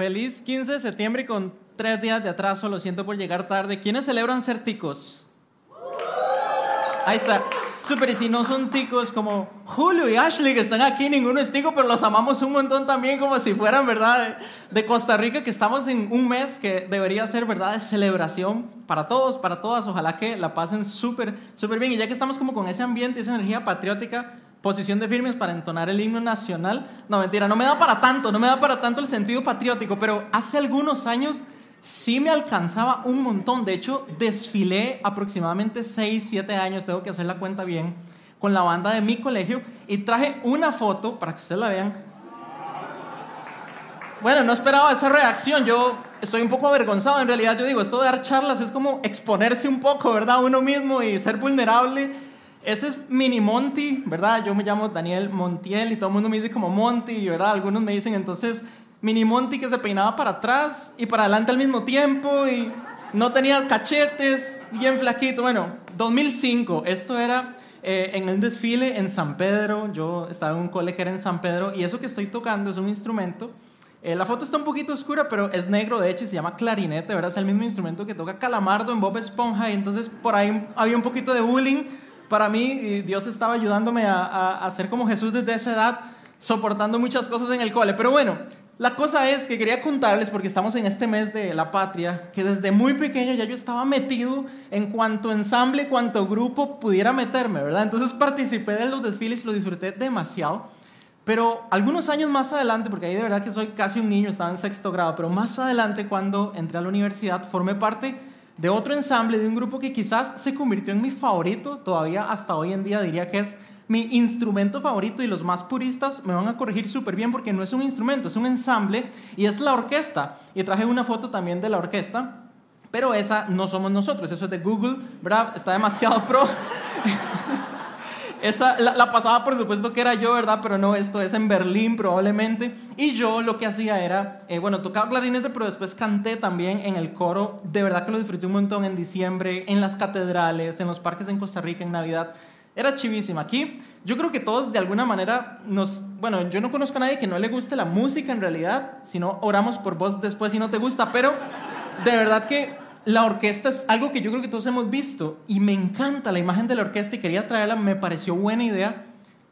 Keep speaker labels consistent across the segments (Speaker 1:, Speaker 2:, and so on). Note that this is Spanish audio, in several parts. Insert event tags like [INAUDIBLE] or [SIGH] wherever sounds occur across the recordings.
Speaker 1: Feliz 15 de septiembre y con tres días de atraso, lo siento por llegar tarde. ¿Quiénes celebran ser ticos? Ahí está. Super, y si no son ticos como Julio y Ashley que están aquí, ninguno es tico, pero los amamos un montón también como si fueran, ¿verdad? De Costa Rica, que estamos en un mes que debería ser, ¿verdad? De celebración para todos, para todas. Ojalá que la pasen súper, súper bien. Y ya que estamos como con ese ambiente, esa energía patriótica, posición de firmes para entonar el himno nacional. No, mentira, no me da para tanto, no me da para tanto el sentido patriótico, pero hace algunos años sí me alcanzaba un montón. De hecho, desfilé aproximadamente 6, 7 años, tengo que hacer la cuenta bien, con la banda de mi colegio y traje una foto para que ustedes la vean. Bueno, no esperaba esa reacción, yo estoy un poco avergonzado, en realidad yo digo, esto de dar charlas es como exponerse un poco, ¿verdad? Uno mismo y ser vulnerable. Ese es Mini Monty, ¿verdad? Yo me llamo Daniel Montiel y todo el mundo me dice como Monty, ¿verdad? Algunos me dicen entonces Mini Monty que se peinaba para atrás y para adelante al mismo tiempo y no tenía cachetes, bien flaquito. Bueno, 2005, esto era eh, en el desfile en San Pedro. Yo estaba en un cole que era en San Pedro y eso que estoy tocando es un instrumento. Eh, la foto está un poquito oscura, pero es negro de hecho y se llama clarinete, ¿verdad? Es el mismo instrumento que toca Calamardo en Bob Esponja y entonces por ahí había un poquito de bullying para mí Dios estaba ayudándome a, a, a ser como Jesús desde esa edad, soportando muchas cosas en el cole. Pero bueno, la cosa es que quería contarles, porque estamos en este mes de la patria, que desde muy pequeño ya yo estaba metido en cuanto ensamble, cuanto grupo pudiera meterme, ¿verdad? Entonces participé de los desfiles lo disfruté demasiado. Pero algunos años más adelante, porque ahí de verdad que soy casi un niño, estaba en sexto grado, pero más adelante cuando entré a la universidad formé parte de otro ensamble, de un grupo que quizás se convirtió en mi favorito, todavía hasta hoy en día diría que es mi instrumento favorito y los más puristas me van a corregir súper bien porque no es un instrumento, es un ensamble y es la orquesta. Y traje una foto también de la orquesta, pero esa no somos nosotros, eso es de Google, ¿verdad? Está demasiado pro. [LAUGHS] Esa, la, pasaba por supuesto que era yo, ¿verdad? Pero no, esto es en Berlín probablemente. Y yo lo que hacía era, eh, bueno, tocaba clarinete, pero después canté también en el coro. De verdad que lo disfruté un montón en diciembre, en las catedrales, en los parques en Costa Rica, en Navidad. Era chivísima. Aquí yo creo que todos de alguna manera nos... Bueno, yo no conozco a nadie que no le guste la música en realidad, si no oramos por vos después si no te gusta, pero de verdad que la orquesta es algo que yo creo que todos hemos visto y me encanta la imagen de la orquesta y quería traerla, me pareció buena idea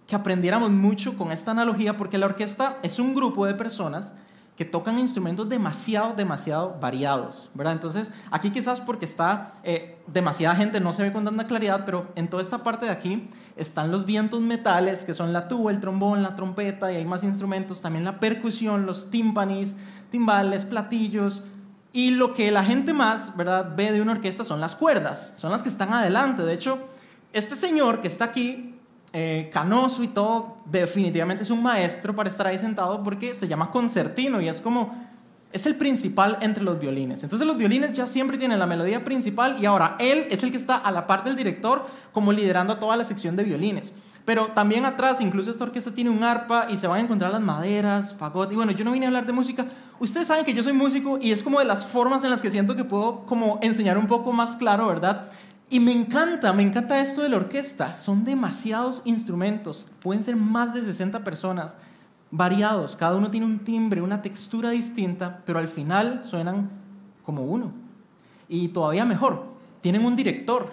Speaker 1: que aprendiéramos mucho con esta analogía porque la orquesta es un grupo de personas que tocan instrumentos demasiado, demasiado variados, ¿verdad? Entonces, aquí quizás porque está eh, demasiada gente, no se ve con tanta claridad, pero en toda esta parte de aquí están los vientos metales, que son la tuba, el trombón, la trompeta, y hay más instrumentos, también la percusión, los tímpanis, timbales, platillos, y lo que la gente más, ¿verdad?, ve de una orquesta son las cuerdas, son las que están adelante. De hecho, este señor que está aquí eh, canoso y todo, definitivamente es un maestro para estar ahí sentado porque se llama concertino y es como, es el principal entre los violines. Entonces los violines ya siempre tienen la melodía principal y ahora él es el que está a la parte del director como liderando toda la sección de violines. Pero también atrás, incluso esta orquesta tiene un arpa y se van a encontrar las maderas, fagot. Y bueno, yo no vine a hablar de música. Ustedes saben que yo soy músico y es como de las formas en las que siento que puedo como enseñar un poco más claro, ¿verdad? Y me encanta, me encanta esto de la orquesta. Son demasiados instrumentos, pueden ser más de 60 personas, variados, cada uno tiene un timbre, una textura distinta, pero al final suenan como uno. Y todavía mejor, tienen un director,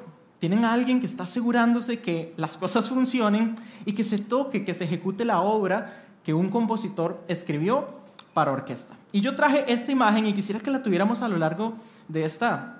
Speaker 1: tienen a alguien que está asegurándose que las cosas funcionen y que se toque, que se ejecute la obra que un compositor escribió para orquesta. Y yo traje esta imagen y quisiera que la tuviéramos a lo largo de esta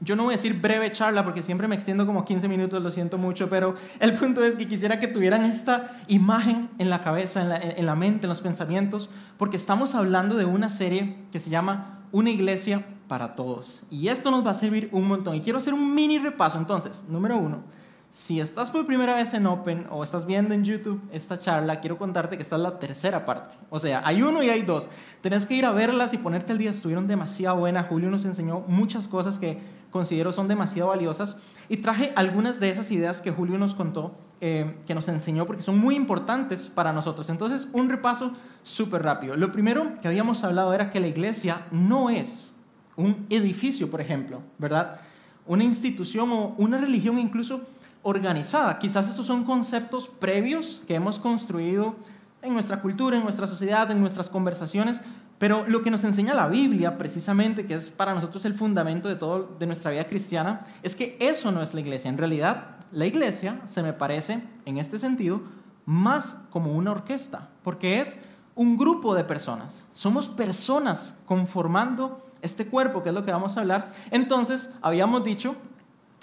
Speaker 1: yo no voy a decir breve charla porque siempre me extiendo como 15 minutos, lo siento mucho, pero el punto es que quisiera que tuvieran esta imagen en la cabeza, en la, en la mente, en los pensamientos, porque estamos hablando de una serie que se llama Una iglesia para todos. Y esto nos va a servir un montón. Y quiero hacer un mini repaso. Entonces, número uno, si estás por primera vez en Open o estás viendo en YouTube esta charla, quiero contarte que esta es la tercera parte. O sea, hay uno y hay dos. Tenés que ir a verlas y ponerte el día. Estuvieron demasiado buenas. Julio nos enseñó muchas cosas que considero son demasiado valiosas. Y traje algunas de esas ideas que Julio nos contó, eh, que nos enseñó, porque son muy importantes para nosotros. Entonces, un repaso súper rápido. Lo primero que habíamos hablado era que la iglesia no es un edificio, por ejemplo, ¿verdad? Una institución o una religión incluso organizada. Quizás estos son conceptos previos que hemos construido en nuestra cultura, en nuestra sociedad, en nuestras conversaciones, pero lo que nos enseña la Biblia, precisamente, que es para nosotros el fundamento de todo de nuestra vida cristiana, es que eso no es la iglesia. En realidad, la iglesia se me parece, en este sentido, más como una orquesta, porque es un grupo de personas. Somos personas conformando este cuerpo, que es lo que vamos a hablar. Entonces, habíamos dicho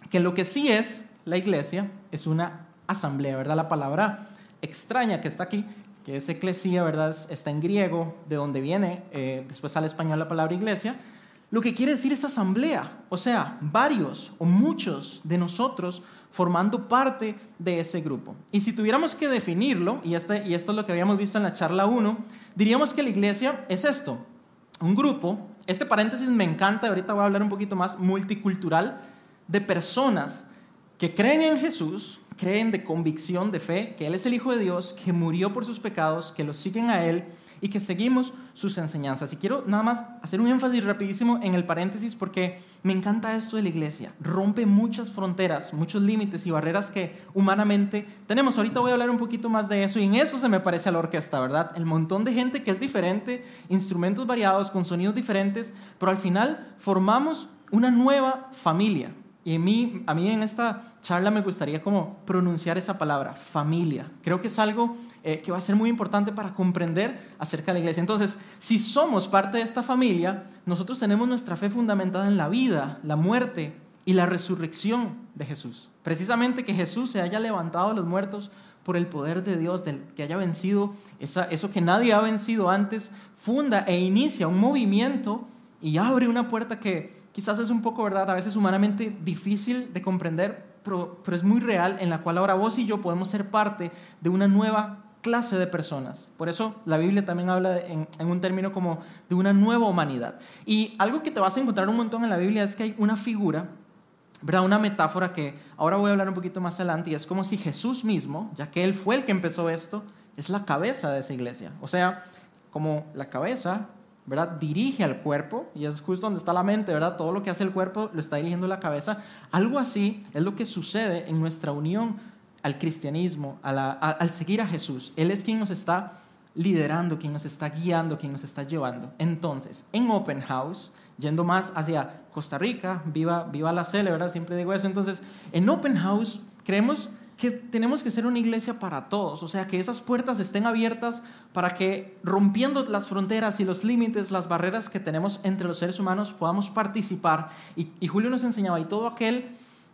Speaker 1: que lo que sí es la iglesia es una asamblea, ¿verdad? La palabra extraña que está aquí, que es eclesía, ¿verdad? Está en griego, de donde viene, eh, después al español la palabra iglesia. Lo que quiere decir es asamblea, o sea, varios o muchos de nosotros formando parte de ese grupo. Y si tuviéramos que definirlo, y, este, y esto es lo que habíamos visto en la charla 1, diríamos que la iglesia es esto, un grupo, este paréntesis me encanta, ahorita voy a hablar un poquito más, multicultural, de personas que creen en Jesús, creen de convicción, de fe, que Él es el Hijo de Dios, que murió por sus pecados, que lo siguen a Él y que seguimos sus enseñanzas. Y quiero nada más hacer un énfasis rapidísimo en el paréntesis porque me encanta esto de la iglesia. Rompe muchas fronteras, muchos límites y barreras que humanamente tenemos. Ahorita voy a hablar un poquito más de eso y en eso se me parece a la orquesta, ¿verdad? El montón de gente que es diferente, instrumentos variados, con sonidos diferentes, pero al final formamos una nueva familia. Y a mí, a mí en esta charla me gustaría como pronunciar esa palabra, familia. Creo que es algo eh, que va a ser muy importante para comprender acerca de la iglesia. Entonces, si somos parte de esta familia, nosotros tenemos nuestra fe fundamentada en la vida, la muerte y la resurrección de Jesús. Precisamente que Jesús se haya levantado de los muertos por el poder de Dios, que haya vencido eso que nadie ha vencido antes, funda e inicia un movimiento y abre una puerta que quizás es un poco, ¿verdad? A veces humanamente difícil de comprender, pero, es muy real, en la cual ahora vos y yo podemos ser parte de una nueva clase de personas. Por eso la Biblia también habla en, en, un término como de una nueva humanidad. Y algo que te vas a encontrar un montón en la Biblia es que hay una figura, ¿verdad? una metáfora que ahora voy a hablar un poquito más adelante, y es como si Jesús mismo, ya que Él fue el que empezó esto, es la cabeza de esa iglesia. O sea, como la cabeza ¿verdad? Dirige al cuerpo, y es justo donde está la mente, ¿verdad? Todo lo que hace el cuerpo lo está dirigiendo la cabeza. Algo así es lo que sucede en nuestra unión al cristianismo, al seguir a Jesús. Él es quien nos está liderando, quien nos está guiando, quien nos está llevando. Entonces, en Open House, yendo más hacia Costa Rica, viva, viva la Cele. Siempre digo eso. Entonces, en Open House creemos que tenemos que ser una iglesia para todos, o sea, que esas puertas estén abiertas para que rompiendo las fronteras y los límites, las barreras que tenemos entre los seres humanos, podamos participar. Y, Julio nos enseñaba, y todo aquel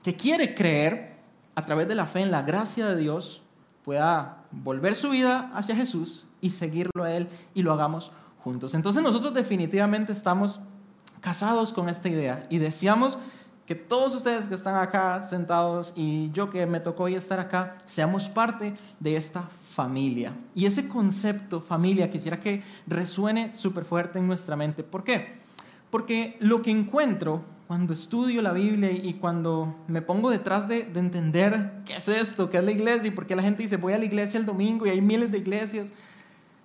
Speaker 1: que quiere creer a través de la fe en la gracia de Dios, pueda volver su vida hacia Jesús y seguirlo a Él y lo hagamos juntos. Entonces nosotros definitivamente estamos casados con esta idea y deseamos que todos ustedes que están acá sentados y yo que me tocó hoy estar acá, seamos parte de esta familia. Y ese concepto familia quisiera que resuene súper fuerte en nuestra mente. ¿Por qué? Porque lo que encuentro cuando estudio la Biblia y cuando me pongo detrás de, de entender qué es esto, qué es la iglesia y por qué la gente dice voy a la iglesia el domingo y hay miles de iglesias,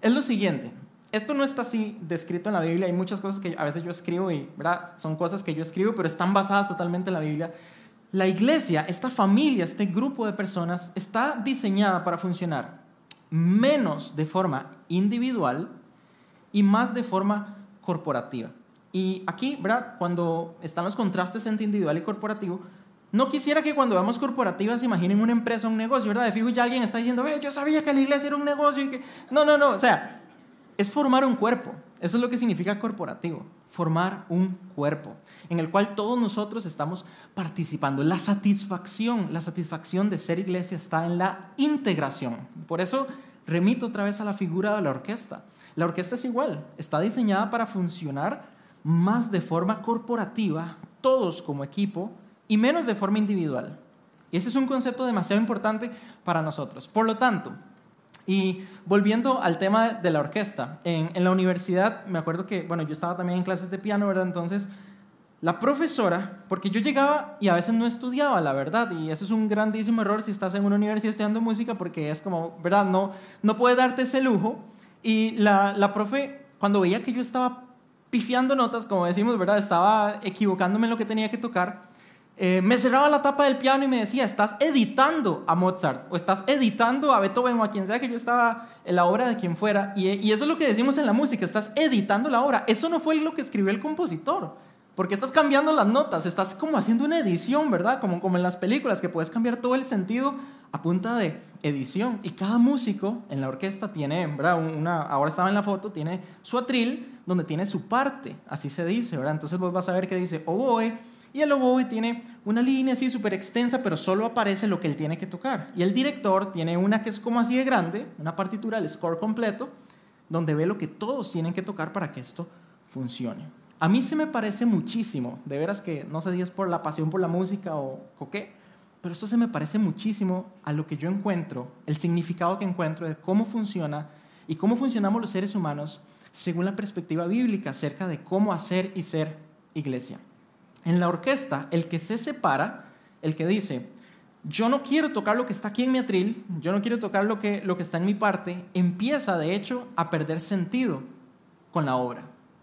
Speaker 1: es lo siguiente esto no está así descrito en la Biblia. Hay muchas cosas que a veces yo escribo y ¿verdad? son cosas que yo escribo, pero están basadas totalmente en la Biblia. La iglesia, esta familia, este grupo de personas, está diseñada para funcionar menos de forma individual y más de forma corporativa. Y aquí, ¿verdad? cuando están los contrastes entre individual y corporativo, no quisiera que cuando veamos corporativas imaginen una empresa, un negocio, ¿verdad? De fijo ya alguien está diciendo, yo sabía que la iglesia era un negocio y que... No, no, no, o sea, es formar un cuerpo. Eso es lo que significa corporativo, formar un cuerpo en el cual todos nosotros estamos participando. La satisfacción, la satisfacción de ser iglesia está en la integración. Por eso remito otra vez a la figura de la orquesta. La orquesta es igual, está diseñada para funcionar más de forma corporativa, todos como equipo, y menos de forma individual. Y ese es un concepto demasiado importante para nosotros. Por lo tanto, y volviendo al tema de la orquesta, en, en, la universidad me acuerdo que, bueno, yo estaba también en clases de piano, ¿verdad? Entonces, la profesora, porque yo llegaba y a veces no estudiaba, la verdad, y eso es un grandísimo error si estás en una universidad estudiando música, porque es como, ¿verdad? No, no puedes darte ese lujo. Y la, la profe, cuando veía que yo estaba pifiando notas, como decimos, ¿verdad? Estaba equivocándome en lo que tenía que tocar, eh, me cerraba la tapa del piano y me decía, estás editando a Mozart o estás editando a Beethoven o a quien sea que yo estaba en la obra de quien fuera. Y, eso es lo que decimos en la música, estás editando la obra. Eso no fue lo que escribió el compositor. Porque estás cambiando las notas, estás como haciendo una edición, ¿verdad? Como, como en las películas, que puedes cambiar todo el sentido a punta de edición. Y cada músico en la orquesta tiene, ¿verdad? Una, ahora estaba en la foto, tiene su atril, donde tiene su parte, así se dice, ¿verdad? Entonces vos vas a ver que dice oboe, y el oboe tiene una línea así súper extensa, pero solo aparece lo que él tiene que tocar. Y el director tiene una que es como así de grande, una partitura, el score completo, donde ve lo que todos tienen que tocar para que esto funcione. A mí se me parece muchísimo, de veras que no sé si es por la pasión por la música o, qué, pero eso se me parece muchísimo a lo que yo encuentro, el significado que encuentro de cómo funciona y cómo funcionamos los seres humanos según la perspectiva bíblica acerca de cómo hacer y ser iglesia. En la orquesta, el que se separa, el que dice, yo no quiero tocar lo que está aquí en mi atril, yo no quiero tocar lo que, lo que está en mi parte, empieza de hecho a perder sentido con la obra.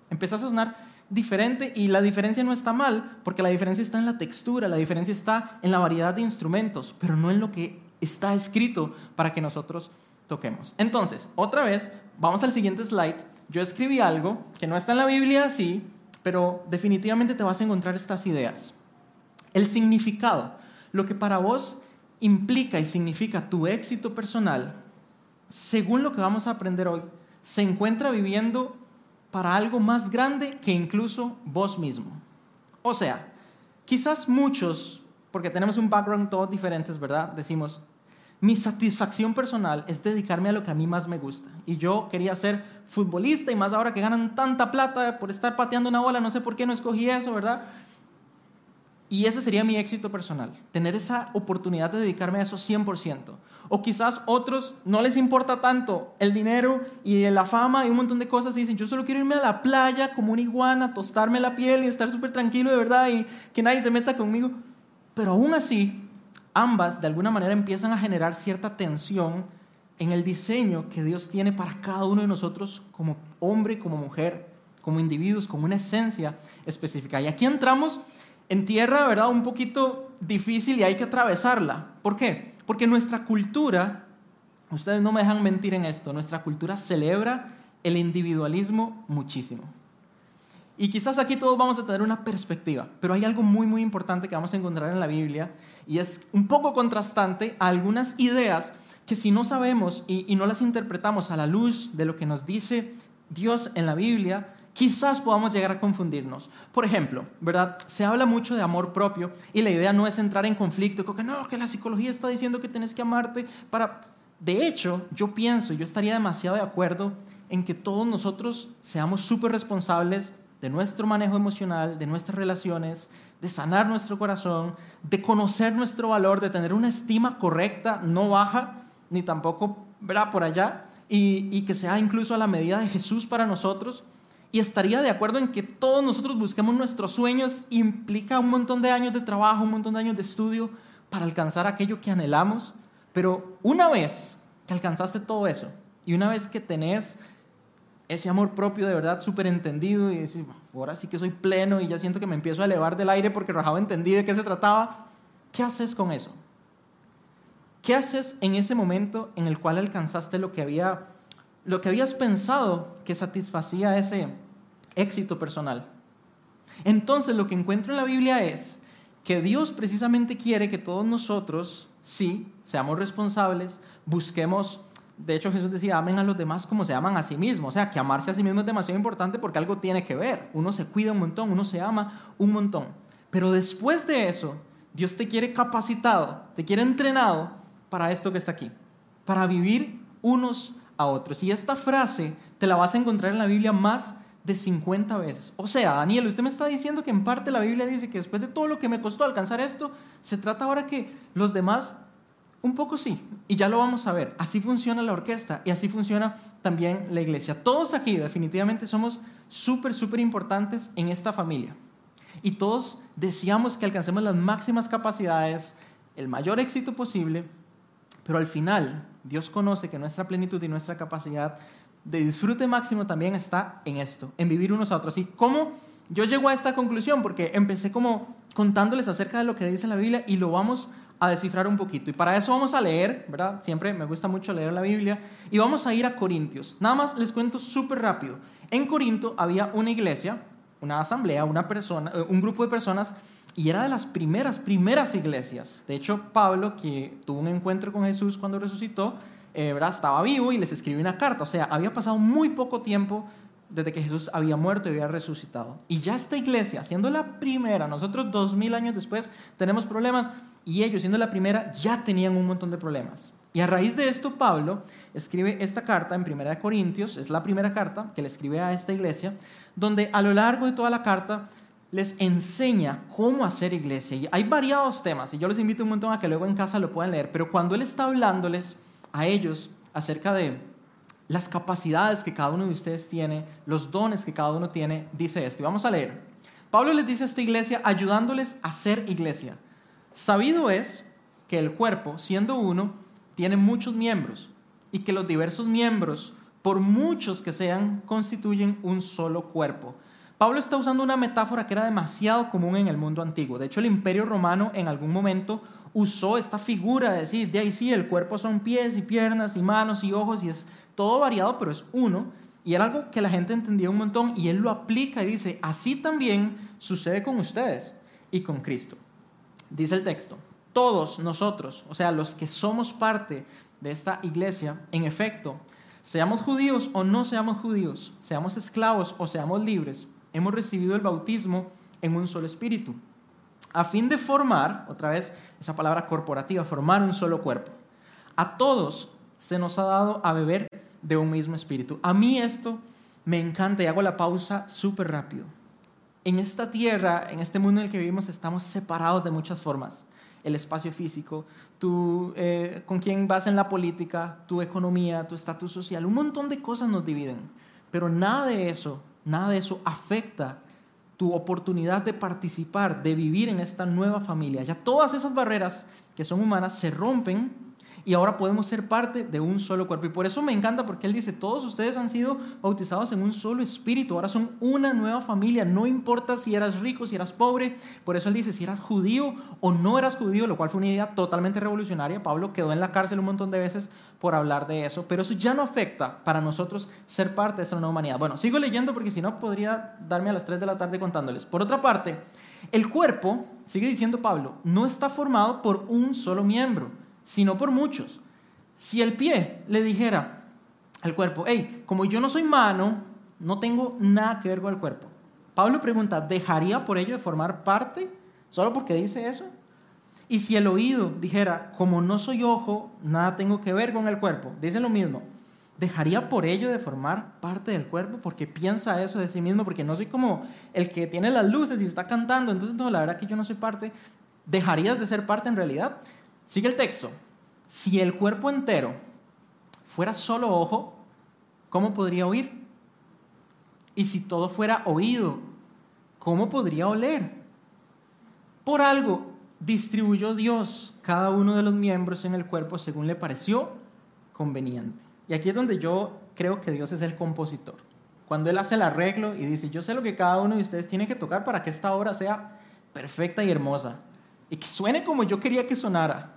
Speaker 1: Empieza a sonar diferente y la diferencia no está mal, porque la diferencia está en la textura, la diferencia está en la variedad de instrumentos, pero no en lo que está escrito para que nosotros toquemos. Entonces, otra vez, vamos al siguiente slide. Yo escribí algo que no está en la Biblia así, pero definitivamente te vas a encontrar estas ideas. El significado, lo que para vos implica y significa tu éxito personal, según lo que vamos a aprender hoy, se encuentra viviendo para algo más grande que incluso vos mismo. O sea, quizás muchos, porque tenemos un background todos diferentes, ¿verdad? Decimos, mi satisfacción personal es dedicarme a lo que a mí más me gusta. Y yo quería ser futbolista y más ahora que ganan tanta plata por estar pateando una bola, no sé por qué no escogí eso, ¿verdad? Y ese sería mi éxito personal, tener esa oportunidad de dedicarme a eso 100%. O quizás otros no les importa tanto el dinero y la fama y un montón de cosas y dicen, yo solo quiero irme a la playa como una iguana, tostarme la piel y estar súper tranquilo de verdad y que nadie se meta conmigo. Pero aún así, ambas de alguna manera empiezan a generar cierta tensión en el diseño que Dios tiene para cada uno de nosotros como hombre, como mujer, como individuos, como una esencia específica. Y aquí entramos en tierra, ¿verdad? Un poquito difícil y hay que atravesarla. ¿Por qué? Porque nuestra cultura, ustedes no me dejan mentir en esto, nuestra cultura celebra el individualismo muchísimo. Y quizás aquí todos vamos a tener una perspectiva, pero hay algo muy, muy importante que vamos a encontrar en la Biblia y es un poco contrastante a algunas ideas que si no sabemos y, y no las interpretamos a la luz de lo que nos dice Dios en la Biblia, quizás podamos llegar a confundirnos. Por ejemplo, ¿verdad? Se habla mucho de amor propio y la idea no es entrar en conflicto, que no, que la psicología está diciendo que tienes que amarte para... De hecho, yo pienso, yo estaría demasiado de acuerdo en que todos nosotros seamos súper responsables de nuestro manejo emocional, de nuestras relaciones, de sanar nuestro corazón, de conocer nuestro valor, de tener una estima correcta, no baja, ni tampoco, ¿verdad? Por allá, y, y que sea incluso a la medida de Jesús para nosotros y estaría de acuerdo en que todos nosotros busquemos nuestros sueños, implica un montón de años de trabajo, un montón de años de estudio para alcanzar aquello que anhelamos, pero una vez que alcanzaste todo eso y una vez que tenés ese amor propio de verdad súper entendido y decís, ahora sí que soy pleno y ya siento que me empiezo a elevar del aire porque rajado entendí de qué se trataba, ¿qué haces con eso? ¿Qué haces en ese momento en el cual alcanzaste lo que había lo que habías pensado que satisfacía ese éxito personal. Entonces lo que encuentro en la Biblia es que Dios precisamente quiere que todos nosotros, sí, seamos responsables, busquemos, de hecho Jesús decía, amen a los demás como se aman a sí mismos, o sea, que amarse a sí mismo es demasiado importante porque algo tiene que ver, uno se cuida un montón, uno se ama un montón, pero después de eso, Dios te quiere capacitado, te quiere entrenado para esto que está aquí, para vivir unos a otros. Y esta frase te la vas a encontrar en la Biblia más de 50 veces. O sea, Daniel, usted me está diciendo que en parte la Biblia dice que después de todo lo que me costó alcanzar esto, se trata ahora que los demás, un poco sí, y ya lo vamos a ver. Así funciona la orquesta y así funciona también la iglesia. Todos aquí definitivamente somos súper, súper importantes en esta familia. Y todos deseamos que alcancemos las máximas capacidades, el mayor éxito posible, pero al final Dios conoce que nuestra plenitud y nuestra capacidad de disfrute máximo también está en esto, en vivir unos a otros. ¿Y cómo yo llego a esta conclusión porque empecé como contándoles acerca de lo que dice la Biblia y lo vamos a descifrar un poquito. Y para eso vamos a leer, ¿verdad? Siempre me gusta mucho leer la Biblia. Y vamos a ir a Corintios. Nada más les cuento súper rápido. En Corinto había una iglesia, una asamblea, una persona, eh, un grupo de personas y era de las primeras, primeras iglesias. De hecho, Pablo, que tuvo un encuentro con Jesús cuando resucitó, eh, ¿verdad? estaba vivo y les escribió una carta. O sea, había pasado muy poco tiempo desde que Jesús había muerto y había resucitado. Y ya esta iglesia, siendo la primera, nosotros dos mil años después tenemos problemas y ellos, siendo la primera, ya tenían un montón de problemas. Y a raíz de esto, Pablo escribe esta carta en Primera de Corintios, es la primera carta que le escribe a esta iglesia, donde a lo largo de toda la carta les enseña cómo hacer iglesia. Y hay variados temas, y yo les invito un montón a que luego en casa lo puedan leer, pero cuando él está hablándoles a ellos acerca de las capacidades que cada uno de ustedes tiene, los dones que cada uno tiene, dice esto. Y vamos a leer. Pablo les dice a esta iglesia ayudándoles a ser iglesia. Sabido es que el cuerpo, siendo uno, tiene muchos miembros y que los diversos miembros, por muchos que sean, constituyen un solo cuerpo Pablo está usando una metáfora que era demasiado común en el mundo antiguo. De hecho, el imperio romano en algún momento usó esta figura de decir, de ahí sí, el cuerpo son pies y piernas y manos y ojos y es todo variado, pero es uno. Y era algo que la gente entendía un montón y él lo aplica y dice, así también sucede con ustedes y con Cristo. Dice el texto, todos nosotros, o sea, los que somos parte de esta iglesia, en efecto, seamos judíos o no seamos judíos, seamos esclavos o seamos libres, hemos recibido el bautismo en un solo espíritu, a fin de formar, otra vez esa palabra corporativa, formar un solo cuerpo. A todos se nos ha dado a beber de un mismo espíritu. A mí esto me encanta y hago la pausa súper rápido. En esta tierra, en este mundo en el que vivimos, estamos separados de muchas formas. El espacio físico, tú, eh, con quién vas en la política, tu economía, tu estatus social, un montón de cosas nos dividen. Pero nada de eso Nada de eso afecta tu oportunidad de participar, de vivir en esta nueva familia. Ya todas esas barreras que son humanas se rompen y ahora podemos ser parte de un solo cuerpo. Y por eso me encanta porque Él dice, todos ustedes han sido bautizados en un solo espíritu, ahora son una nueva familia, no importa si eras rico, si eras pobre, por eso Él dice, si eras judío o no eras judío, lo cual fue una idea totalmente revolucionaria. Pablo quedó en la cárcel un montón de veces por hablar de eso, pero eso ya no afecta para nosotros ser parte de esta nueva humanidad. Bueno, sigo leyendo porque si no podría darme a las 3 de la tarde contándoles. Por otra parte, el cuerpo, sigue diciendo Pablo, no está formado por un solo miembro sino por muchos. Si el pie le dijera al cuerpo, hey, como yo no soy mano, no tengo nada que ver con el cuerpo. Pablo pregunta, ¿dejaría por ello de formar parte? ¿Solo porque dice eso? Y si el oído dijera, como no soy ojo, nada tengo que ver con el cuerpo, dice lo mismo, ¿dejaría por ello de formar parte del cuerpo? Porque piensa eso de sí mismo, porque no soy como el que tiene las luces y está cantando, entonces no, la verdad que yo no soy parte. ¿Dejarías de ser parte en realidad? Sigue el texto. Si el cuerpo entero fuera solo ojo, ¿cómo podría oír? Y si todo fuera oído, ¿cómo podría oler? Por algo distribuyó Dios cada uno de los miembros en el cuerpo según le pareció conveniente. Y aquí es donde yo creo que Dios es el compositor. Cuando Él hace el arreglo y dice, yo sé lo que cada uno de ustedes tiene que tocar para que esta obra sea perfecta y hermosa y que suene como yo quería que sonara.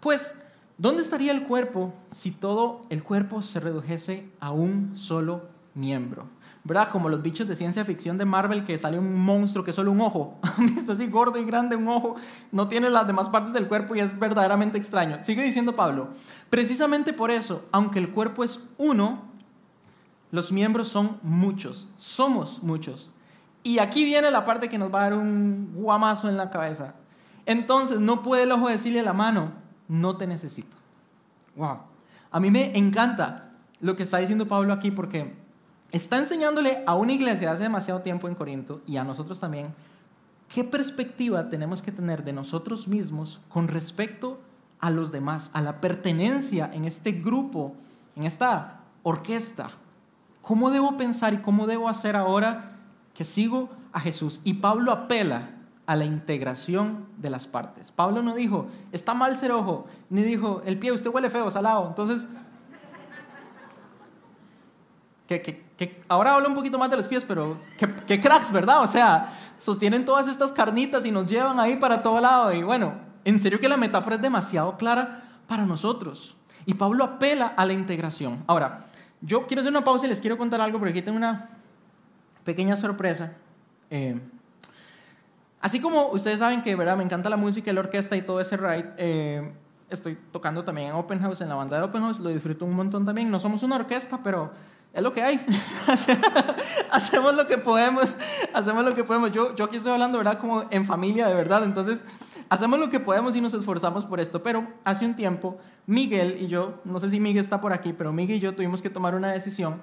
Speaker 1: Pues, ¿dónde estaría el cuerpo si todo el cuerpo se redujese a un solo miembro? ¿Verdad? Como los bichos de ciencia ficción de Marvel que sale un monstruo que es solo un ojo. [LAUGHS] visto así gordo y grande un ojo? No tiene las demás partes del cuerpo y es verdaderamente extraño. Sigue diciendo Pablo, precisamente por eso, aunque el cuerpo es uno, los miembros son muchos, somos muchos. Y aquí viene la parte que nos va a dar un guamazo en la cabeza. Entonces no puede el ojo decirle a la mano, no te necesito. Wow. A mí me encanta lo que está diciendo Pablo aquí porque está enseñándole a una iglesia hace demasiado tiempo en Corinto y a nosotros también qué perspectiva tenemos que tener de nosotros mismos con respecto a los demás, a la pertenencia en este grupo, en esta orquesta. ¿Cómo debo pensar y cómo debo hacer ahora que sigo a Jesús? Y Pablo apela a la integración de las partes. Pablo no dijo, está mal ser ojo, ni dijo, el pie, usted huele feo, salado. Entonces, que, que, ahora hablo un poquito más de los pies, pero que, cracks, ¿verdad? O sea, sostienen todas estas carnitas y nos llevan ahí para todo lado. Y bueno, en serio que la metáfora es demasiado clara para nosotros. Y Pablo apela a la integración. Ahora, yo quiero hacer una pausa y les quiero contar algo, porque aquí tengo una pequeña sorpresa. Eh, así como ustedes saben que ¿verdad? me encanta la música, la orquesta y todo ese ride, eh, estoy tocando también en Open House, en la banda de Open House, lo disfruto un montón también. No somos una orquesta, pero es lo que hay. [LAUGHS] hacemos lo que podemos, hacemos lo que podemos. Yo, yo aquí estoy hablando, ¿verdad? Como en familia, de verdad. Entonces, hacemos lo que podemos y nos esforzamos por esto. Pero hace un tiempo, Miguel y yo, no sé si Miguel está por aquí, pero Miguel y yo tuvimos que tomar una decisión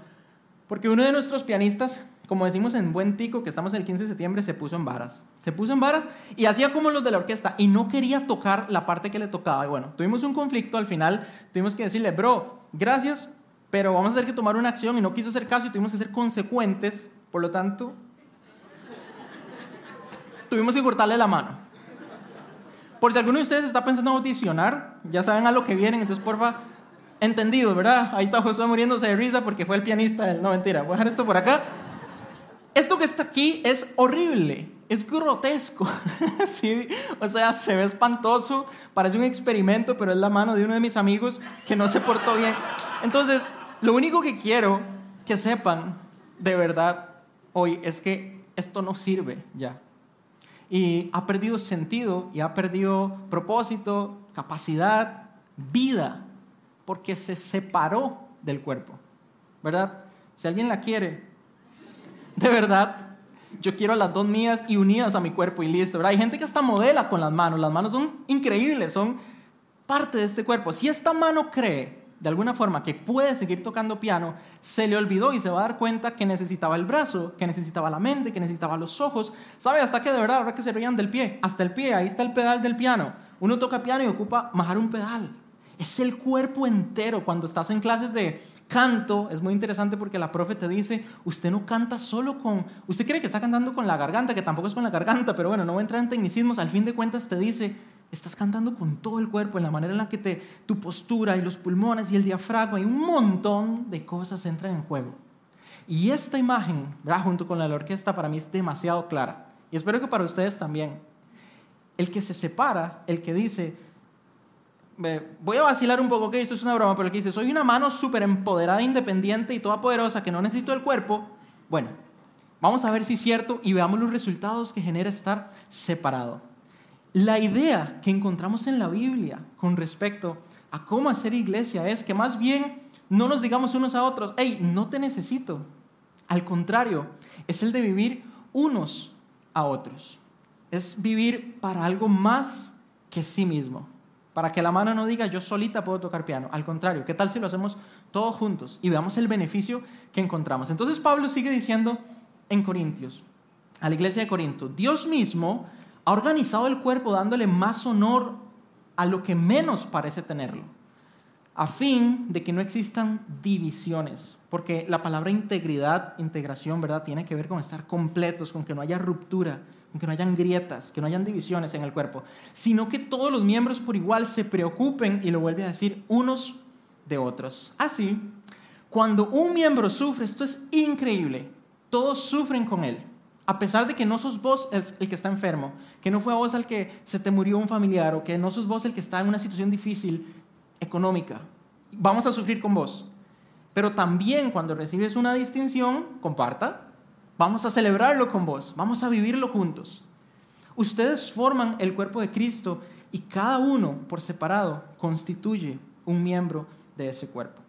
Speaker 1: porque uno de nuestros pianistas, como decimos en Buen Tico, que estamos el 15 de septiembre, se puso en varas. Se puso en varas y hacía como los de la orquesta y no quería tocar la parte que le tocaba. Y bueno, tuvimos un conflicto al final, tuvimos que decirle, bro, gracias, pero vamos a tener que tomar una acción y no quiso hacer caso y tuvimos que ser consecuentes, por lo tanto, tuvimos que cortarle la mano. Por si alguno de ustedes está pensando en audicionar, ya saben a lo que vienen, entonces porfa, entendido, ¿verdad? Ahí está Josué muriéndose de risa porque fue el pianista del... No, mentira, voy a dejar esto por acá. Esto que está aquí es horrible, es grotesco. [LAUGHS] ¿sí? O sea, se ve espantoso, parece un experimento, pero es la mano de uno de mis amigos que no se portó bien. Entonces, lo único que quiero que sepan de verdad hoy es que esto no sirve ya. Y ha perdido sentido y ha perdido propósito, capacidad, vida, porque se separó del cuerpo. ¿Verdad? Si alguien la quiere, de verdad, yo quiero las dos mías y unidas a mi cuerpo y listo. Hay gente que hasta modela con las manos. Las manos son increíbles, son parte de este cuerpo. Si esta mano cree de alguna forma que puede seguir tocando piano, se le olvidó y se va a dar cuenta que necesitaba el brazo, que necesitaba la mente, que necesitaba los ojos. ¿Sabe? Hasta que de verdad, ahora que se rían del pie, hasta el pie, ahí está el pedal del piano. Uno toca piano y ocupa majar un pedal. Es el cuerpo entero. Cuando estás en clases de canto, es muy interesante porque la profe te dice, usted no canta solo con, usted cree que está cantando con la garganta, que tampoco es con la garganta, pero bueno, no voy a entrar en tecnicismos, al fin de cuentas te dice, Estás cantando con todo el cuerpo, en la manera en la que te, tu postura y los pulmones y el diafragma y un montón de cosas entran en juego. Y esta imagen, junto con la orquesta, para mí es demasiado clara. Y espero que para ustedes también. El que se separa, el que dice, voy a vacilar un poco, que esto es una broma, pero el que dice, soy una mano súper empoderada, independiente y toda poderosa, que no necesito el cuerpo, bueno, vamos a ver si es cierto y veamos los resultados que genera estar separado. La idea que encontramos en la Biblia con respecto a cómo hacer iglesia es que más bien no nos digamos unos a otros, hey, no te necesito. Al contrario, es el de vivir unos a otros. Es vivir para algo más que sí mismo. Para que la mano no diga yo solita puedo tocar piano. Al contrario, ¿qué tal si lo hacemos todos juntos y veamos el beneficio que encontramos? Entonces Pablo sigue diciendo en Corintios, a la iglesia de Corinto, Dios mismo ha organizado el cuerpo dándole más honor a lo que menos parece tenerlo, a fin de que no existan divisiones, porque la palabra integridad, integración, ¿verdad? Tiene que ver con estar completos, con que no haya ruptura, que no hayan grietas, que no hayan divisiones en el cuerpo, sino que todos los miembros por igual se preocupen, y lo vuelve a decir, unos de otros. Así, cuando un miembro sufre, esto es increíble, todos sufren con él a pesar de que no sos vos el que está enfermo, que no fue vos el que se te murió un familiar o que no sos vos el que está en una situación difícil económica, vamos a sufrir con vos. Pero también cuando recibes una distinción, comparta, vamos a celebrarlo con vos, vamos a vivirlo juntos. Ustedes forman el cuerpo de Cristo y cada uno por separado constituye un miembro de ese cuerpo.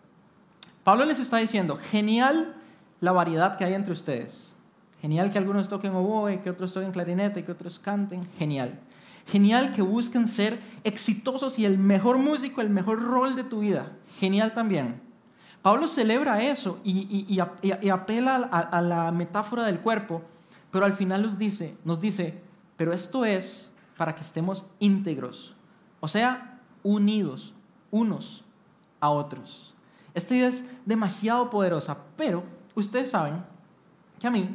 Speaker 1: Pablo les está diciendo, genial la variedad que hay entre ustedes Genial que algunos toquen oboe, que otros toquen clarinete, que otros canten. Genial. Genial que busquen ser exitosos y el mejor músico, el mejor rol de tu vida. Genial también. Pablo celebra eso y, apela a, la metáfora del cuerpo, pero al final nos dice, nos dice, pero esto es para que estemos íntegros, o sea, unidos unos a otros. Esta idea es demasiado poderosa, pero ustedes saben que a mí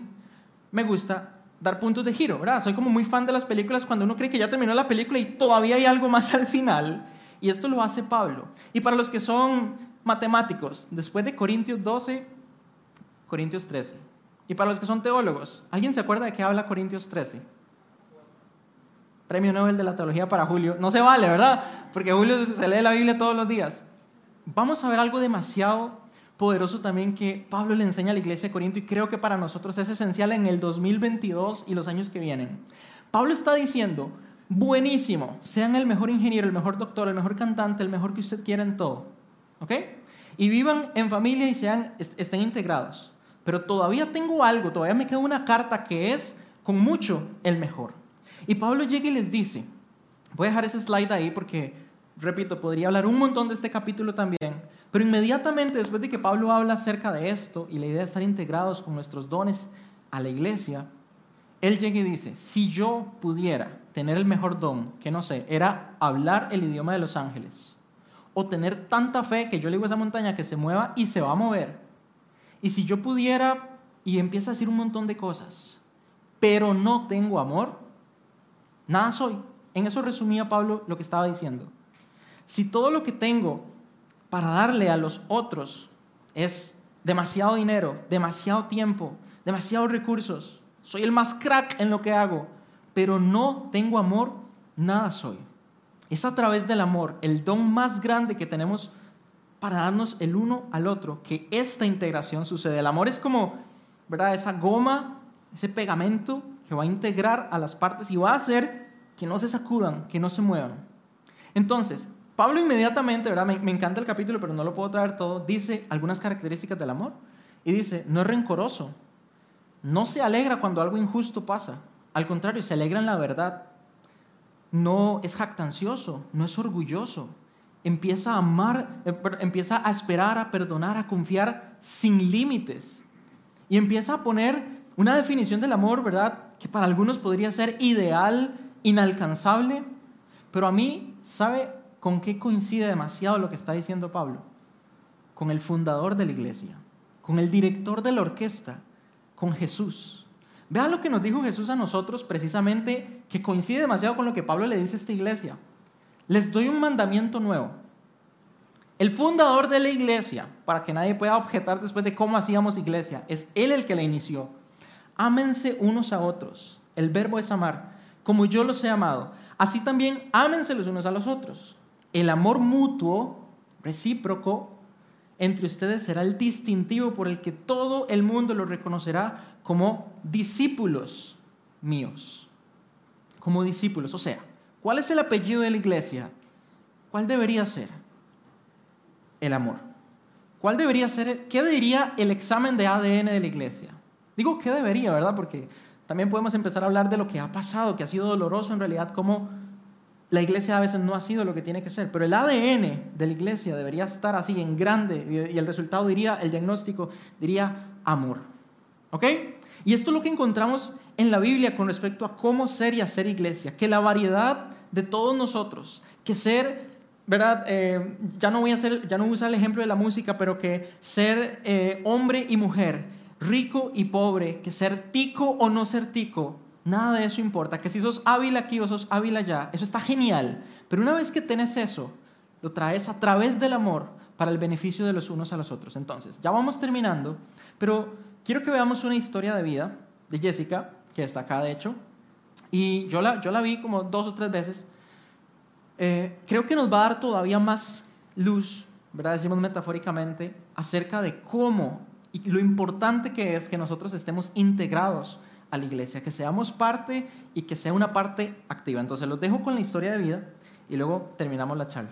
Speaker 1: me gusta dar puntos de giro, ¿verdad? Soy como muy fan de las películas cuando uno cree que ya terminó la película y todavía hay algo más al final. Y esto lo hace Pablo. Y para los que son matemáticos, después de Corintios 12, Corintios 13. Y para los que son teólogos, ¿alguien se acuerda de qué habla Corintios 13? Premio Nobel de la Teología para Julio. No se vale, ¿verdad? Porque Julio se lee la Biblia todos los días. Vamos a ver algo demasiado poderoso también que Pablo le enseña a la iglesia de Corinto y creo que para nosotros es esencial en el 2022 y los años que vienen. Pablo está diciendo, buenísimo, sean el mejor ingeniero, el mejor doctor, el mejor cantante, el mejor que usted quiera en todo. ¿Ok? Y vivan en familia y sean, estén integrados. Pero todavía tengo algo, todavía me queda una carta que es con mucho el mejor. Y Pablo llega y les dice, voy a dejar ese slide ahí porque, repito, podría hablar un montón de este capítulo también, pero inmediatamente después de que Pablo habla acerca de esto y la idea de estar integrados con nuestros dones a la iglesia, él llega y dice, si yo pudiera tener el mejor don, que no sé, era hablar el idioma de los ángeles, o tener tanta fe que yo le digo a esa montaña que se mueva y se va a mover, y si yo pudiera, y empieza a decir un montón de cosas, pero no tengo amor, nada soy. En eso resumía Pablo lo que estaba diciendo. Si todo lo que tengo para darle a los otros es demasiado dinero, demasiado tiempo, demasiados recursos. Soy el más crack en lo que hago, pero no tengo amor, nada soy. Es a través del amor, el don más grande que tenemos para darnos el uno al otro, que esta integración sucede. El amor es como, ¿verdad? Esa goma, ese pegamento que va a integrar a las partes y va a hacer que no se sacudan, que no se muevan. Entonces, Pablo inmediatamente, ¿verdad? Me, encanta el capítulo, pero no lo puedo traer todo, dice algunas características del amor. Y dice, no es rencoroso, no se alegra cuando algo injusto pasa, al contrario, se alegra en la verdad. No es jactancioso, no es orgulloso. Empieza a amar, eh, empieza a esperar, a perdonar, a confiar sin límites. Y empieza a poner una definición del amor, ¿verdad? Que para algunos podría ser ideal, inalcanzable, pero a mí, ¿sabe? ¿Con qué coincide demasiado lo que está diciendo Pablo? Con el fundador de la iglesia, con el director de la orquesta, con Jesús. Vea lo que nos dijo Jesús a nosotros precisamente, que coincide demasiado con lo que Pablo le dice a esta iglesia. Les doy un mandamiento nuevo. El fundador de la iglesia, para que nadie pueda objetar después de cómo hacíamos iglesia, es él el que la inició. Ámense unos a otros. El verbo es amar, como yo los he amado. Así también ámense los unos a los otros. El amor mutuo, recíproco, entre ustedes será el distintivo por el que todo el mundo lo reconocerá como discípulos míos. Como discípulos. O sea, ¿cuál es el apellido de la iglesia? ¿Cuál debería ser? El amor. ¿Cuál debería ser? ¿Qué diría el examen de ADN de la iglesia? Digo, ¿qué debería, verdad? Porque también podemos empezar a hablar de lo que ha pasado, que ha sido doloroso en realidad, como la iglesia a veces no ha sido lo que tiene que ser, pero el ADN de la iglesia debería estar así en grande y el resultado diría, el diagnóstico diría amor. ¿Ok? Y esto es lo que encontramos en la Biblia con respecto a cómo ser y hacer iglesia, que la variedad de todos nosotros, que ser, ¿verdad? Eh, ya, no voy a hacer, ya no voy usar el ejemplo de la música, pero que ser eh, hombre y mujer, rico y pobre, que ser tico o no ser tico, Nada de eso importa. Que si sos hábil aquí o sos hábil allá, eso está genial. Pero una vez que tenés eso, lo traes a través del amor para el beneficio de los unos a los otros. Entonces, ya vamos terminando, pero quiero que veamos una historia de vida de Jessica, que está acá de hecho. Y yo la, yo la vi como dos o tres veces. Eh, creo que nos va a dar todavía más luz, ¿verdad? Decimos metafóricamente, acerca de cómo y lo importante que es que nosotros estemos integrados a la iglesia, que seamos parte y que sea una parte activa. Entonces los dejo con la historia de vida y luego terminamos la charla.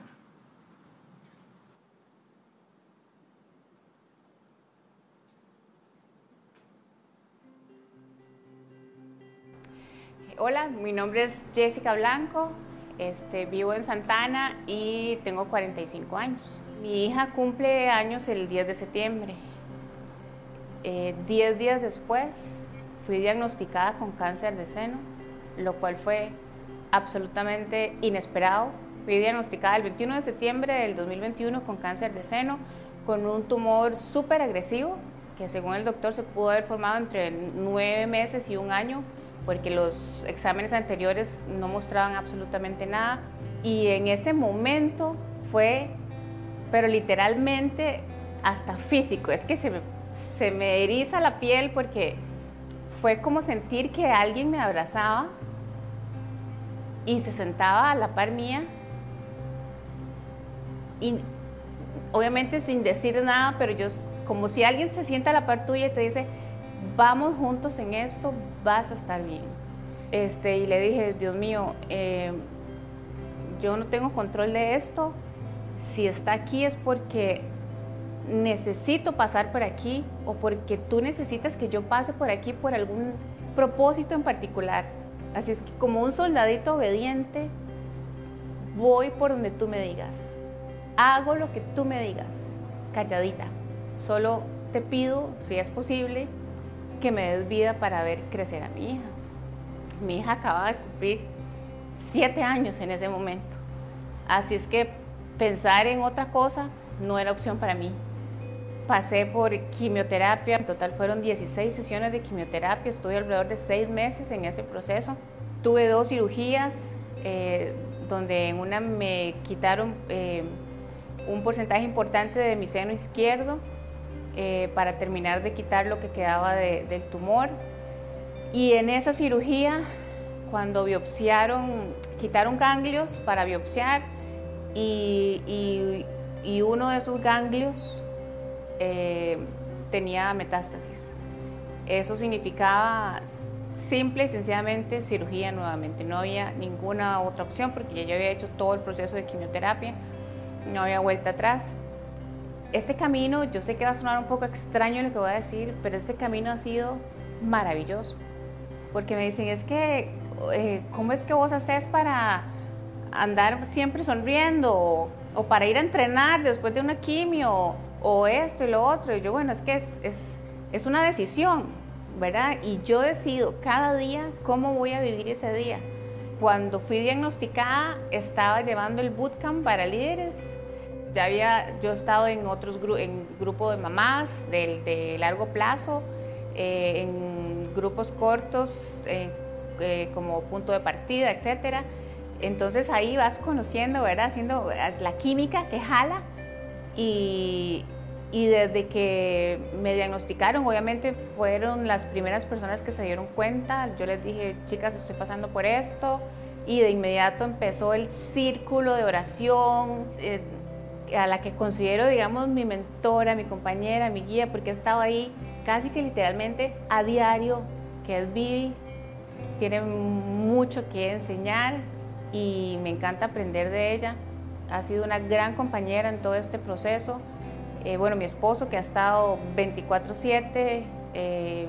Speaker 2: Hola, mi nombre es Jessica Blanco, este, vivo en Santana y tengo 45 años. Mi hija cumple años el 10 de septiembre. Eh, diez días después fui diagnosticada con cáncer de seno, lo cual fue absolutamente inesperado. Fui diagnosticada el 21 de septiembre del 2021 con cáncer de seno, con un tumor súper agresivo, que según el doctor se pudo haber formado entre nueve meses y un año, porque los exámenes anteriores no mostraban absolutamente nada. Y en ese momento fue, pero literalmente hasta físico, es que se me se me eriza la piel porque fue como sentir que alguien me abrazaba y se sentaba a la par mía y obviamente sin decir nada, pero yo como si alguien se sienta a la par tuya y te dice, vamos juntos en esto, vas a estar bien. Este, y le dije, Dios mío, eh, yo no tengo control de esto, si está aquí es porque necesito pasar por aquí o porque tú necesitas que yo pase por aquí por algún propósito en particular. Así es que como un soldadito obediente, voy por donde tú me digas. Hago lo que tú me digas, calladita. Solo te pido, si es posible, que me des vida para ver crecer a mi hija. Mi hija acaba de cumplir siete años en ese momento. Así es que pensar en otra cosa no era opción para mí. Pasé por quimioterapia, en total fueron 16 sesiones de quimioterapia, estuve alrededor de seis meses en ese proceso. Tuve dos cirugías, eh, donde en una me quitaron eh, un porcentaje importante de mi seno izquierdo eh, para terminar de quitar lo que quedaba del tumor. Y en esa cirugía, cuando biopsiaron, quitaron ganglios para biopsiar y, y uno de esos ganglios eh, tenía metástasis. Eso significaba simple y sencillamente cirugía nuevamente. No había ninguna otra opción porque ya yo había hecho todo el proceso de quimioterapia, no había vuelta atrás. Este camino, yo sé que va a sonar un poco extraño lo que voy a decir, pero este camino ha sido maravilloso. Porque me dicen, es que, eh, ¿cómo es que vos haces para andar siempre sonriendo? O, o para ir a entrenar después de una quimio? O esto y lo otro. Y yo, bueno, es que es, es, es una decisión, ¿verdad? Y yo decido cada día cómo voy a vivir ese día. Cuando fui diagnosticada, estaba llevando el bootcamp para líderes. Ya había yo estado en otros en grupos de mamás de, de largo plazo, eh, en grupos cortos eh, eh, como punto de partida, etcétera. Entonces ahí vas conociendo, ¿verdad? Haciendo la química que jala y, y desde que me diagnosticaron, obviamente fueron las primeras personas que se dieron cuenta. Yo les dije, chicas, estoy pasando por esto. Y de inmediato empezó el círculo de oración, eh, a la que considero, digamos, mi mentora, mi compañera, mi guía, porque he estado ahí casi que literalmente a diario, que es Vivi. Tiene mucho que enseñar y me encanta aprender de ella. Ha sido una gran compañera en todo este proceso eh, bueno, mi esposo que ha estado 24/7 eh,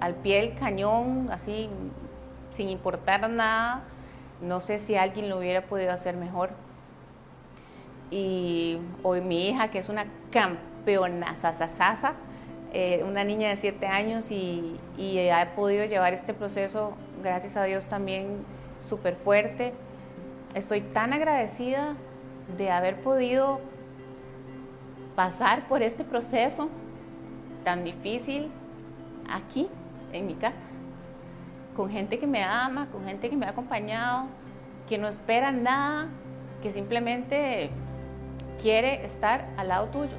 Speaker 2: al pie del cañón, así, sin importar nada. No sé si alguien lo hubiera podido hacer mejor. Y hoy mi hija, que es una campeona sasasasa, eh, una niña de 7 años y, y ha podido llevar este proceso, gracias a Dios, también súper fuerte. Estoy tan agradecida de haber podido pasar por este proceso tan difícil aquí, en mi casa, con gente que me ama, con gente que me ha acompañado, que no espera nada, que simplemente quiere estar al lado tuyo.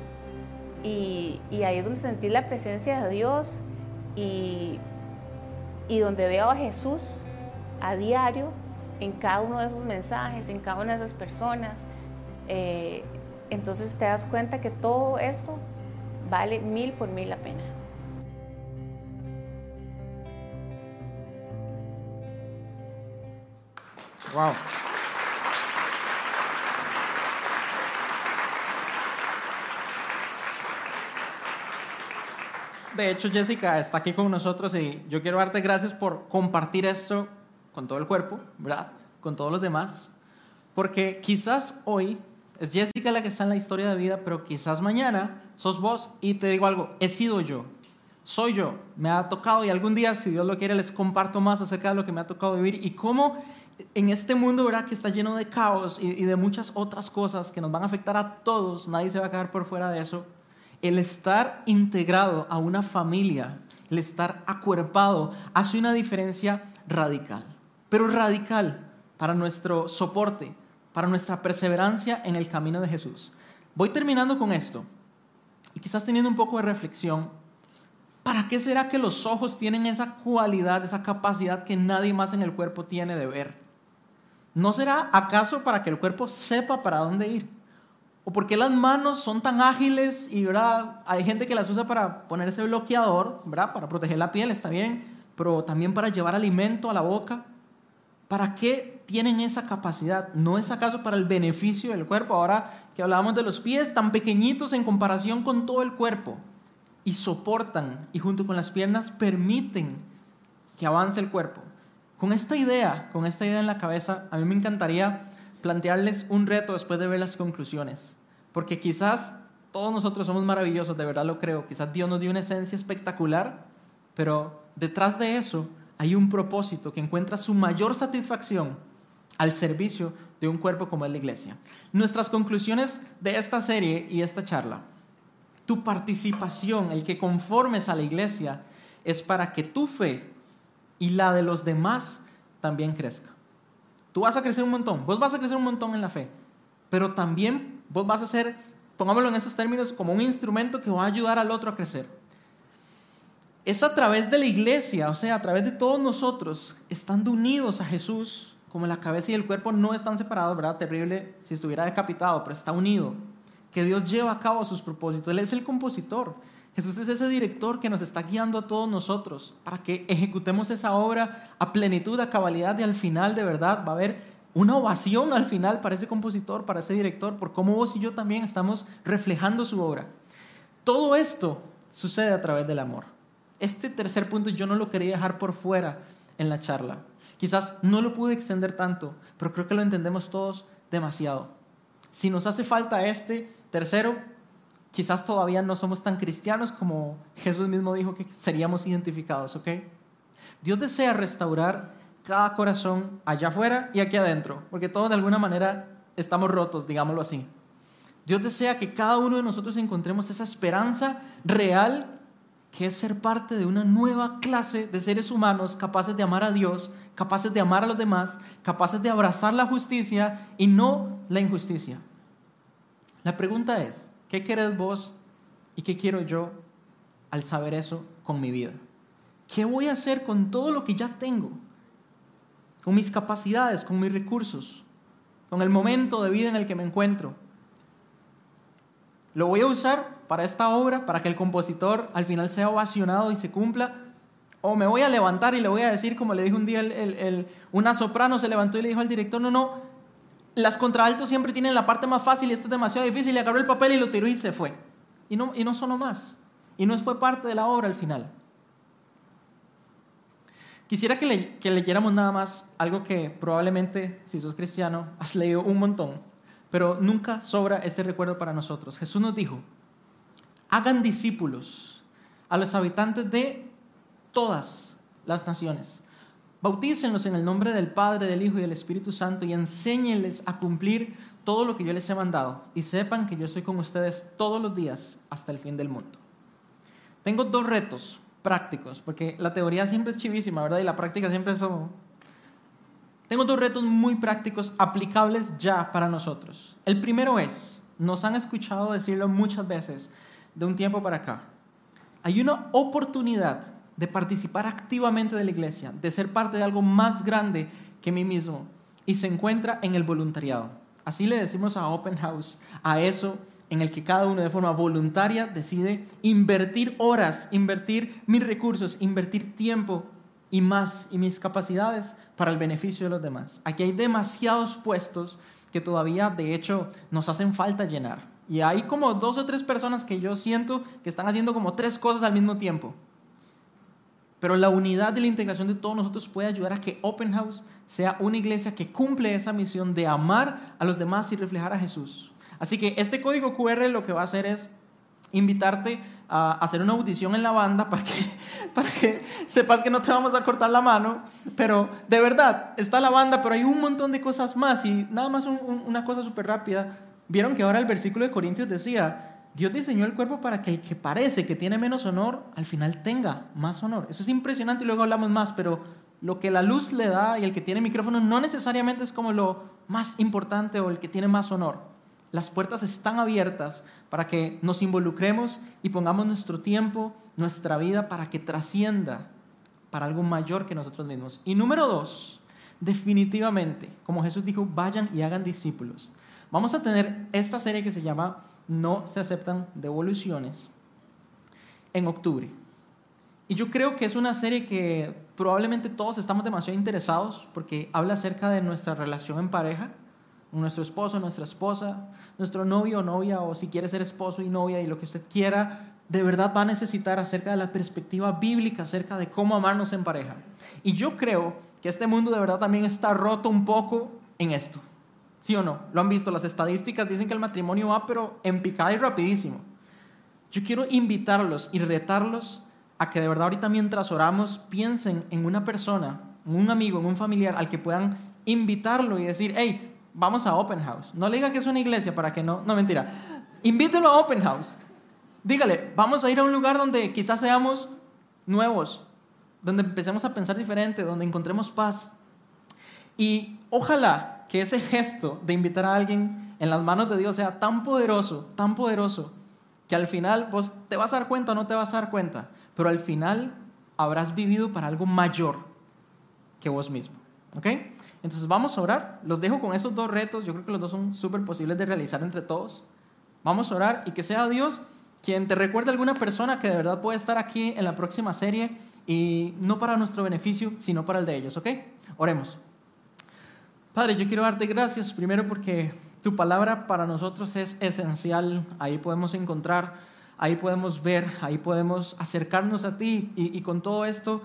Speaker 2: Y, ahí es donde sentí la presencia de Dios y, donde veo a Jesús a diario en cada uno de esos mensajes, en cada una de esas personas. Eh, entonces te das cuenta que todo esto vale mil por mil la pena.
Speaker 1: Wow. De hecho, Jessica está aquí con nosotros y yo quiero darte gracias por compartir esto con todo el cuerpo, ¿verdad? Con todos los demás. Porque quizás hoy es Jessica la que está en la historia de vida, pero quizás mañana sos vos y te digo algo, he sido yo, soy yo, me ha tocado y algún día, si Dios lo quiere, les comparto más acerca de lo que me ha tocado vivir y cómo en este mundo, ¿verdad? Que está lleno de caos y, y de muchas otras cosas que nos van a afectar a todos, nadie se va a quedar por fuera de eso. El estar integrado a una familia, el estar acuerpado, hace una diferencia radical, pero radical para nuestro soporte, para nuestra perseverancia en el camino de Jesús. Voy terminando con esto y quizás teniendo un poco de reflexión, ¿Para qué será que los ojos tienen esa cualidad, esa capacidad que nadie más en el cuerpo tiene de ver? ¿No será acaso para que el cuerpo sepa para dónde ir? ¿O por qué las manos son tan ágiles y ¿verdad? hay gente que las usa para ponerse bloqueador, para proteger la piel, está bien, pero también para llevar alimento a la boca? ¿Para qué tienen esa capacidad? ¿No es acaso para el beneficio del cuerpo? Ahora que hablábamos de los pies, tan pequeñitos en comparación con todo el cuerpo, y soportan, y junto con las piernas permiten que avance el cuerpo. Con esta idea, con esta idea en la cabeza, a mí me encantaría plantearles un reto después de ver las conclusiones. Porque quizás todos nosotros somos maravillosos, de verdad lo creo. Quizás Dios nos dio una esencia espectacular, pero detrás de eso hay un propósito que encuentra su mayor satisfacción al servicio de un cuerpo como es la iglesia. Nuestras conclusiones de esta serie y esta charla. Tu participación, el que conformes a la iglesia, es para que tu fe y la de los demás también crezca. Tú vas a crecer un montón, vos vas a crecer un montón en la fe, pero también vos vas a ser, pongámoslo en esos términos, como un instrumento que va a ayudar al otro a crecer es a través de la iglesia, o sea, a través de todos nosotros, estando unidos a Jesús, como la cabeza y el cuerpo no están separados, ¿verdad? Terrible si estuviera decapitado, pero está unido, que Dios lleva a cabo sus propósitos. Él es el compositor. Jesús es ese director que nos está guiando a todos nosotros para que ejecutemos esa obra a plenitud, a cabalidad y al final de verdad va a haber una ovación al final para ese compositor, para ese director, por cómo vos y yo también estamos reflejando su obra. Todo esto sucede a través del amor. Este tercer punto yo no lo quería dejar por fuera en la charla. Quizás no lo pude extender tanto, pero creo que lo entendemos todos demasiado. Si nos hace falta este tercero, quizás todavía no somos tan cristianos como Jesús mismo dijo que seríamos identificados, ¿ok? Dios desea restaurar cada corazón allá afuera y aquí adentro, porque todos de alguna manera estamos rotos, digámoslo así. Dios desea que cada uno de nosotros encontremos esa esperanza real que es ser parte de una nueva clase de seres humanos capaces de amar a Dios, capaces de amar a los demás, capaces de abrazar la justicia y no la injusticia. La pregunta es, ¿qué querés vos y qué quiero yo al saber eso con mi vida? ¿Qué voy a hacer con todo lo que ya tengo? Con mis capacidades, con mis recursos, con el momento de vida en el que me encuentro. ¿Lo voy a usar para esta obra, para que el compositor al final sea ovacionado y se cumpla? ¿O me voy a levantar y le voy a decir, como le dijo un día el, una soprano, se levantó y le dijo al director, no, no, las contraltos siempre tienen la parte más fácil y esto es demasiado difícil, y agarró el papel y lo tiró y se fue. Y no, y no sonó más. Y no fue parte de la obra al final. Quisiera que, le, que leyéramos nada más algo que probablemente, si sos cristiano, has leído un montón, pero nunca sobra este recuerdo para nosotros. Jesús nos dijo, hagan discípulos a los habitantes de todas las naciones. Bautícenlos en el nombre del Padre, del Hijo y del Espíritu Santo y enséñenles a cumplir todo lo que yo les he mandado y sepan que yo soy con ustedes todos los días hasta el fin del mundo. Tengo dos retos prácticos, porque la teoría siempre es chivísima, ¿verdad? Y la práctica siempre es... Tengo dos retos muy prácticos aplicables ya para nosotros. El primero es, nos han escuchado decirlo muchas veces, de un tiempo para acá, hay una oportunidad de participar activamente de la iglesia, de ser parte de algo más grande que mí mismo, y se encuentra en el voluntariado. Así le decimos a Open House, a eso en el que cada uno de forma voluntaria decide invertir horas, invertir mis recursos, invertir tiempo y más y mis capacidades para el beneficio de los demás. Aquí hay demasiados puestos que todavía de hecho nos hacen falta llenar. Y hay como dos o tres personas que yo siento que están haciendo como tres cosas al mismo tiempo. Pero la unidad y la integración de todos nosotros puede ayudar a que Open House sea una iglesia que cumple esa misión de amar a los demás y reflejar a Jesús. Así que este código QR lo que va a hacer es invitarte a hacer una audición en la banda para que, [LAUGHS] para que sepas que no te vamos a cortar la mano. Pero de verdad, está la banda, pero hay un montón de cosas más. Y nada más una cosa súper rápida. Vieron que ahora el versículo de Corintios decía, Dios diseñó el cuerpo para que el que parece que tiene menos honor, al final tenga más honor. Eso es impresionante y luego hablamos más, pero lo que la luz le da y el que tiene micrófono no necesariamente es como lo más importante o el que tiene más honor. Las puertas están abiertas para que nos involucremos y pongamos nuestro tiempo, nuestra vida para que trascienda para algo mayor que nosotros mismos. Y número dos, definitivamente, como Jesús dijo, vayan y hagan discípulos. Vamos a tener esta serie que se llama No se aceptan devoluciones en octubre. Y yo creo que es una serie que probablemente todos estamos demasiado interesados porque habla acerca de nuestra relación en pareja, nuestro esposo, nuestra esposa, nuestro novio o novia, o si quiere ser esposo y novia y lo que usted quiera, de verdad va a necesitar acerca de la perspectiva bíblica, acerca de cómo amarnos en pareja. Y yo creo que este mundo de verdad también está roto un poco en esto. ¿Sí o no? Lo han visto, las estadísticas dicen que el matrimonio va pero en picada y rapidísimo. Yo quiero invitarlos y retarlos a que de verdad ahorita mientras oramos piensen en una persona, en un amigo, en un familiar al que puedan invitarlo y decir, hey, vamos a Open House. No le diga que es una iglesia para que no, no mentira. Invítelo a Open House. Dígale, vamos a ir a un lugar donde quizás seamos nuevos, donde empecemos a pensar diferente, donde encontremos paz. Y ojalá que ese gesto de invitar a alguien en las manos de Dios sea tan poderoso, tan poderoso, que al final vos te vas a dar cuenta o no te vas a dar cuenta, pero al final habrás vivido para algo mayor que vos mismo. ¿Ok? Entonces vamos a orar. Los dejo con esos dos retos. Yo creo que los dos son súper posibles de realizar entre todos. Vamos a orar y que sea Dios quien te recuerde alguna persona que de verdad puede estar aquí en la próxima serie y no para nuestro beneficio, sino para el de ellos, ¿ok? Oremos. Padre, yo quiero darte gracias primero porque tu palabra para nosotros es esencial. Ahí podemos encontrar, ahí podemos ver, ahí podemos acercarnos a ti y, y con todo esto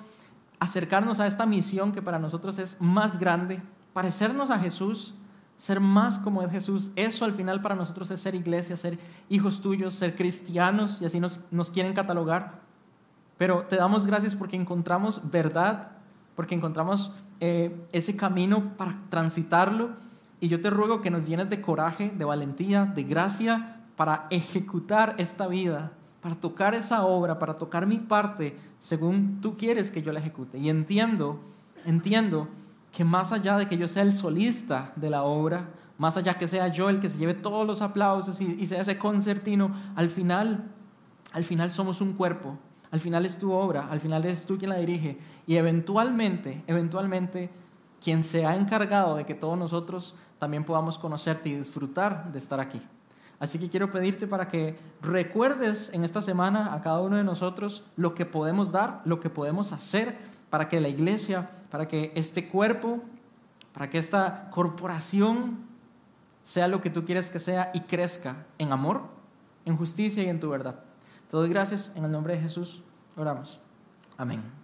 Speaker 1: acercarnos a esta misión que para nosotros es más grande, parecernos a Jesús, ser más como es Jesús. Eso al final para nosotros es ser iglesia, ser hijos tuyos, ser cristianos y así nos, quieren catalogar. Pero te damos gracias porque encontramos verdad, porque encontramos eh, ese camino para transitarlo. Y yo te ruego que nos llenes de coraje, de valentía, de gracia para ejecutar esta vida para tocar esa obra, para tocar mi parte según tú quieres que yo la ejecute. Y entiendo, entiendo que más allá de que yo sea el solista de la obra, más allá que sea yo el que se lleve todos los aplausos y, sea ese concertino, al final, al final somos un cuerpo, al final es tu obra, al final es tú quien la dirige y eventualmente, eventualmente, quien se ha encargado de que todos nosotros también podamos conocerte y disfrutar de estar aquí. Así que quiero pedirte para que recuerdes en esta semana a cada uno de nosotros lo que podemos dar, lo que podemos hacer para que la iglesia, para que este cuerpo, para que esta corporación sea lo que tú quieres que sea y crezca en amor, en justicia y en tu verdad. Te doy gracias en el nombre de Jesús. Oramos. Amén.